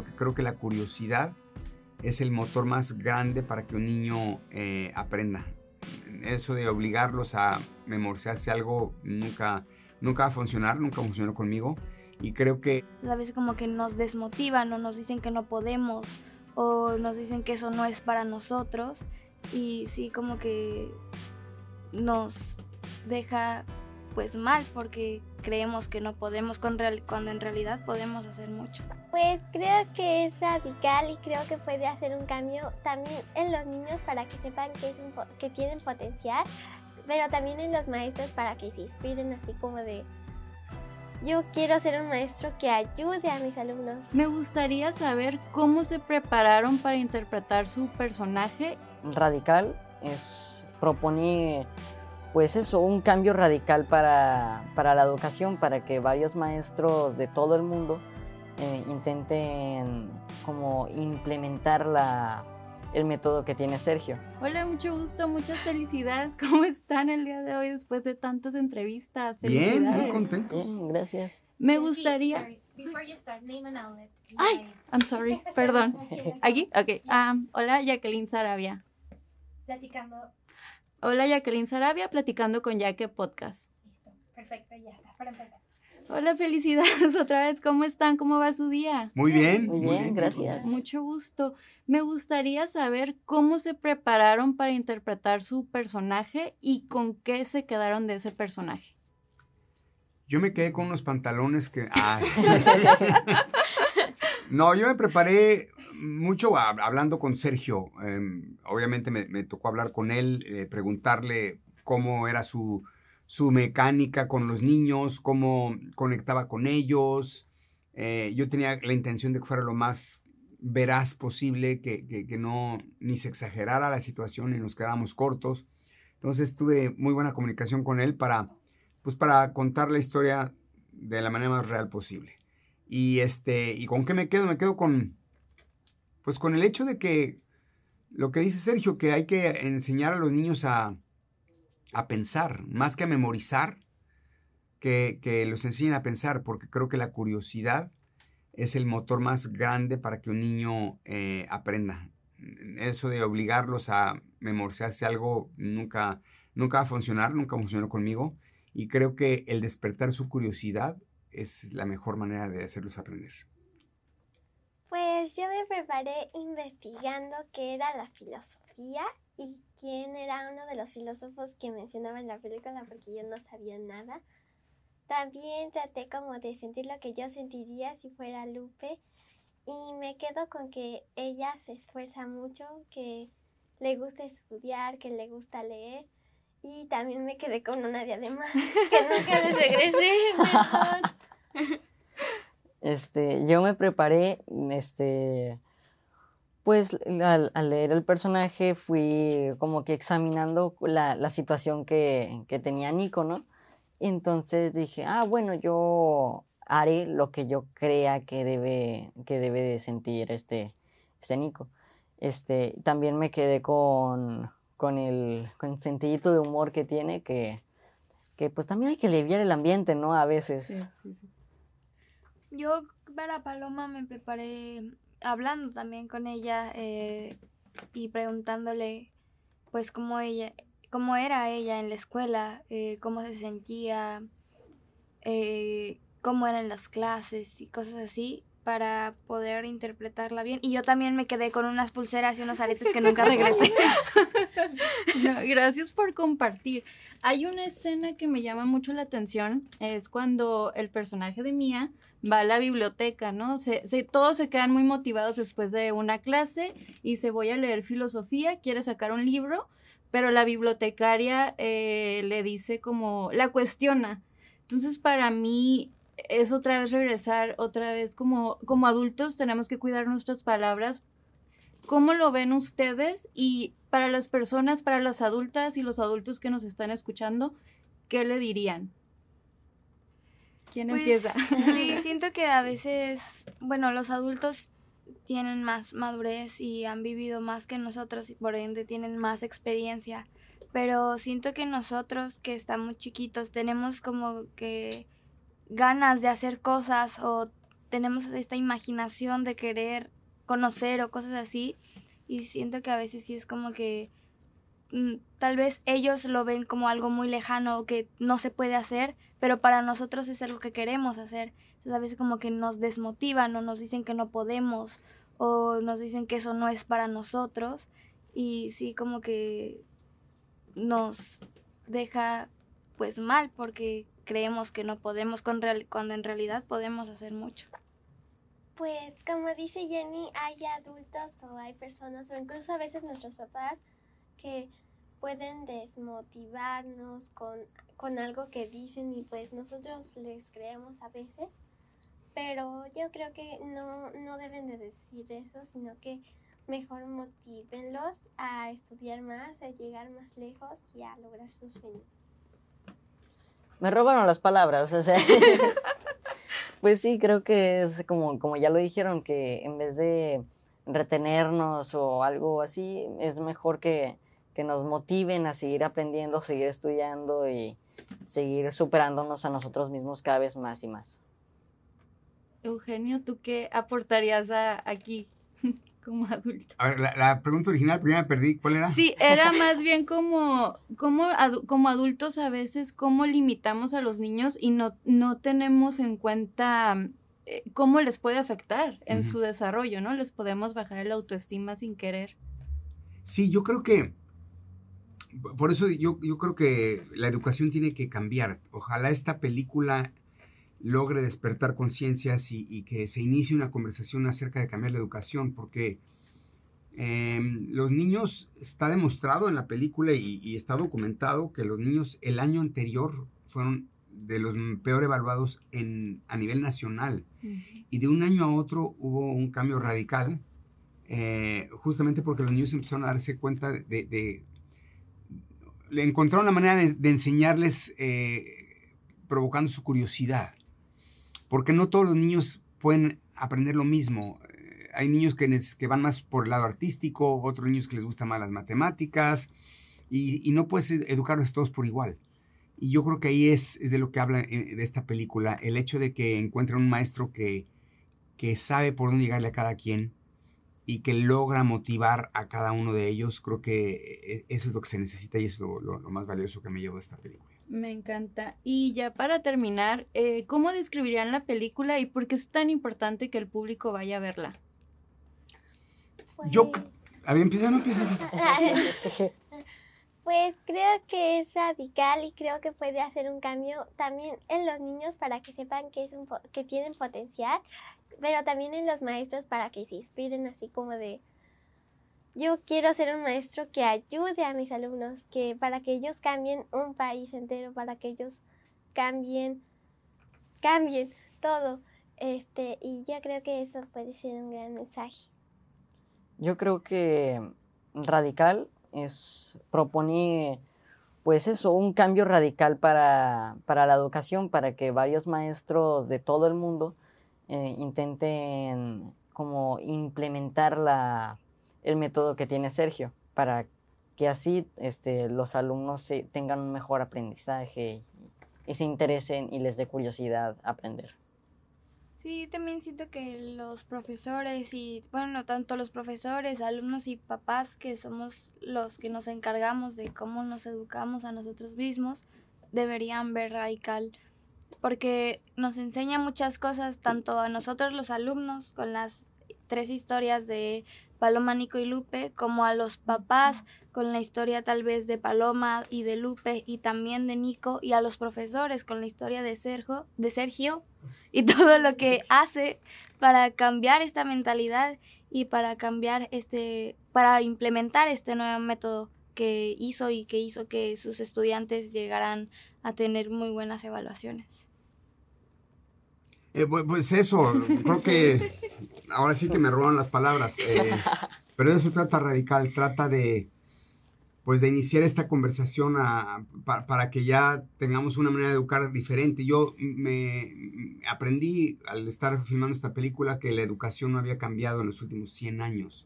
porque creo que la curiosidad es el motor más grande para que un niño eh, aprenda. Eso de obligarlos a memorizarse algo nunca, nunca va a funcionar, nunca funcionó conmigo. Y creo que... A veces como que nos desmotivan o nos dicen que no podemos o nos dicen que eso no es para nosotros. Y sí, como que nos deja pues mal porque creemos que no podemos cuando en realidad podemos hacer mucho. Pues creo que es radical y creo que puede hacer un cambio también en los niños para que sepan que, es, que tienen potencial, pero también en los maestros para que se inspiren así como de yo quiero ser un maestro que ayude a mis alumnos. Me gustaría saber cómo se prepararon para interpretar su personaje. Radical es proponer pues eso, un cambio radical para, la educación, para que varios maestros de todo el mundo eh, intenten como implementar la, el método que tiene Sergio. Hola, mucho gusto, muchas felicidades. ¿Cómo están el día de hoy después de tantas entrevistas? Bien, muy contentos. Bien, gracias. Me gustaría... Ay, I'm sorry, perdón. ¿Aquí? Ok. Um, hola, Jacqueline Sarabia. Platicando Hola, Jacqueline Sarabia, platicando con Jaque Podcast. Listo, perfecto, ya está, para empezar. Hola, felicidades otra vez. ¿Cómo están? ¿Cómo va su día? Muy bien. Muy bien, gracias. Mucho gusto. Me gustaría saber cómo se prepararon para interpretar su personaje y con qué se quedaron de ese personaje. Yo me quedé con unos pantalones que... no, yo me preparé mucho hablando con Sergio. Em, obviamente me, tocó hablar con él, eh, preguntarle cómo era su, su, mecánica con los niños, cómo conectaba con ellos. Eh, yo tenía la intención de que fuera lo más veraz posible, que, que, no ni se exagerara la situación y nos quedamos cortos. Entonces tuve muy buena comunicación con él para, pues para contar la historia de la manera más real posible. Y, este, ¿Y con qué me quedo? Me quedo con, pues con el hecho de que lo que dice Sergio, que hay que enseñar a los niños a, pensar, más que a memorizar, que, los enseñen a pensar, porque creo que la curiosidad es el motor más grande para que un niño eh, aprenda. Eso de obligarlos a memorizarse algo nunca, nunca va a funcionar, nunca funcionó conmigo. Y creo que el despertar su curiosidad es la mejor manera de hacerlos aprender. Pues yo me preparé investigando qué era la filosofía y quién era uno de los filósofos que mencionaba en la película porque yo no sabía nada. También traté como de sentir lo que yo sentiría si fuera Lupe y me quedo con que ella se esfuerza mucho, que le gusta estudiar, que le gusta leer y también me quedé con una diadema que nunca les regresé. Mejor. Este, yo me preparé, este, pues al, leer el personaje fui como que examinando la, situación que, tenía Nico, ¿no? Entonces dije, ah, bueno, yo haré lo que yo crea que debe, que debe de sentir este, este Nico. Este, también me quedé con, con, el, con sentidito de humor que tiene, que, que pues también hay que aliviar el ambiente, ¿no? A veces. Yo para Paloma me preparé hablando también con ella eh, y preguntándole pues cómo ella, cómo era ella en la escuela, eh, cómo se sentía, eh, cómo eran las clases y cosas así para poder interpretarla bien. Y yo también me quedé con unas pulseras y unos aretes que nunca regresé. gracias por compartir. Hay una escena que me llama mucho la atención, es cuando el personaje de Mía va a la biblioteca, ¿no? Se, todos se quedan muy motivados después de una clase y se voy a leer filosofía, quiere sacar un libro, pero la bibliotecaria eh, le dice como, la cuestiona. Entonces para mí es otra vez regresar, otra vez como, como adultos tenemos que cuidar nuestras palabras. ¿Cómo lo ven ustedes? Y para las personas, para las adultas y los adultos que nos están escuchando, ¿qué le dirían? ¿Quién pues, empieza? Sí, siento que a veces, bueno, los adultos tienen más madurez y han vivido más que nosotros y por ende tienen más experiencia. Pero siento que nosotros que estamos chiquitos tenemos como que ganas de hacer cosas o tenemos esta imaginación de querer conocer o cosas así y siento que a veces sí es como que tal vez ellos lo ven como algo muy lejano o que no se puede hacer, pero para nosotros es algo que queremos hacer. Entonces a veces como que nos desmotivan o nos dicen que no podemos o nos dicen que eso no es para nosotros y sí como que nos deja pues mal porque creemos que no podemos cuando en realidad podemos hacer mucho. Pues como dice Jenny, hay adultos o hay personas o incluso a veces nuestros papás que pueden desmotivarnos con, con algo que dicen y pues nosotros les creemos a veces. Pero yo creo que no, no deben de decir eso, sino que mejor motívenlos a estudiar más, a llegar más lejos y a lograr sus sueños. Me robaron las palabras, o sea. pues sí, creo que es como, como ya lo dijeron, que en vez de retenernos o algo así, es mejor que, que nos motiven a seguir aprendiendo, seguir estudiando y seguir superándonos a nosotros mismos cada vez más y más. Eugenio, ¿tú qué aportarías a, aquí como adulto? A ver, la, la pregunta original, primero me perdí. ¿Cuál era? Sí, era más bien como, como, adu- como adultos a veces cómo limitamos a los niños y no, no tenemos en cuenta eh, cómo les puede afectar en su desarrollo, ¿no? Les podemos bajar el autoestima sin querer. Sí, yo creo que, por eso yo, yo creo que la educación tiene que cambiar. Ojalá esta película logre despertar conciencias y, y que se inicie una conversación acerca de cambiar la educación, porque em, los niños, está demostrado en la película y, y está documentado que los niños el año anterior fueron de los peor evaluados en, a nivel nacional. Y de un año a otro hubo un cambio radical, eh, justamente porque los niños empezaron a darse cuenta de... de- le encontraron la manera de, enseñarles eh, provocando su curiosidad. Porque no todos los niños pueden aprender lo mismo. Eh, hay niños que, van más por el lado artístico, otros niños que les gustan más las matemáticas, y, y no puedes ed- educarlos todos por igual. Y yo creo que ahí es, de lo que habla eh, de esta película, el hecho de que encuentren un maestro que, que sabe por dónde llegarle a cada quien y que logra motivar a cada uno de ellos, creo que eh, eso es lo que se necesita y es lo, lo- lo más valioso que me llevo de esta película. Me encanta. Y ya para terminar, eh, ¿cómo describirían la película y por qué es tan importante que el público vaya a verla? Yo- Pues- A ver, empieza, no empieza. empieza. Pues creo que es radical y creo que puede hacer un cambio también en los niños para que sepan que, es un po- que tienen potencial, pero también en los maestros para que se inspiren así como de yo quiero ser un maestro que ayude a mis alumnos, que para que ellos cambien un país entero, para que ellos cambien, cambien todo. Este, y yo creo que eso puede ser un gran mensaje. Yo creo que radical es propone pues eso, un cambio radical para, para la educación, para que varios maestros de todo el mundo eh, intenten como implementar la, el método que tiene Sergio, para que así este, los alumnos se- tengan un mejor aprendizaje y, se interesen y les dé curiosidad aprender. Sí, también siento que los profesores y, bueno, tanto los profesores, alumnos y papás, que somos los que nos encargamos de cómo nos educamos a nosotros mismos, deberían ver Radical, porque nos enseña muchas cosas, tanto a nosotros los alumnos, con las tres historias de Paloma, Nico y Lupe, como a los papás, con la historia tal vez de Paloma y de Lupe, y también de Nico, y a los profesores, con la historia de Sergio, de Sergio y todo lo que hace para cambiar esta mentalidad y para cambiar este, para implementar este nuevo método que hizo y que hizo que sus estudiantes llegaran a tener muy buenas evaluaciones. Eh, pues eso, creo que ahora sí que me roban las palabras. eh, pero de eso trata Radical, trata de pues de iniciar esta conversación a- pa- para que ya tengamos una manera de educar diferente. Yo me aprendí al estar filmando esta película que la educación no había cambiado en los últimos 100 años,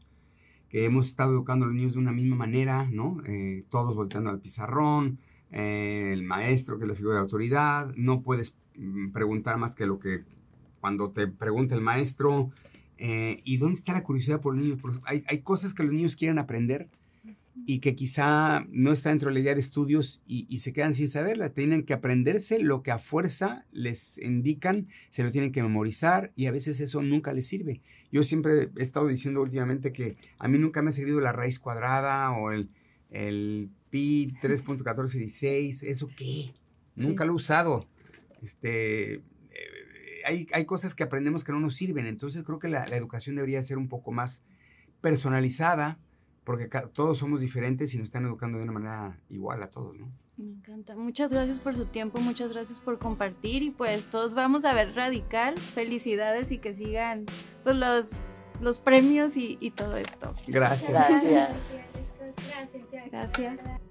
que hemos estado educando a los niños de una misma manera, ¿no? Eh, todos volteando al pizarrón, eh, el maestro que es la figura de autoridad, no puedes mm, preguntar más que lo que cuando te pregunta el maestro, eh, ¿y dónde está la curiosidad por los niños? Hay, hay cosas que los niños quieren aprender y que quizá no está dentro de la idea de estudios y, y se quedan sin saberla. Tienen que aprenderse lo que a fuerza les indican, se lo tienen que memorizar y a veces eso nunca les sirve. Yo siempre he estado diciendo últimamente que a mí nunca me ha servido la raíz cuadrada o el, el pi 3.1416. ¿Eso qué? Nunca lo he usado. Este, eh, hay, hay cosas que aprendemos que no nos sirven. Entonces creo que la, la educación debería ser un poco más personalizada porque ca- todos somos diferentes y nos están educando de una manera igual a todos, ¿no? Me encanta. Muchas gracias por su tiempo, muchas gracias por compartir y pues todos vamos a ver Radical. Felicidades y que sigan pues, los, los premios y, y todo esto. Gracias. Gracias. Gracias. Gracias.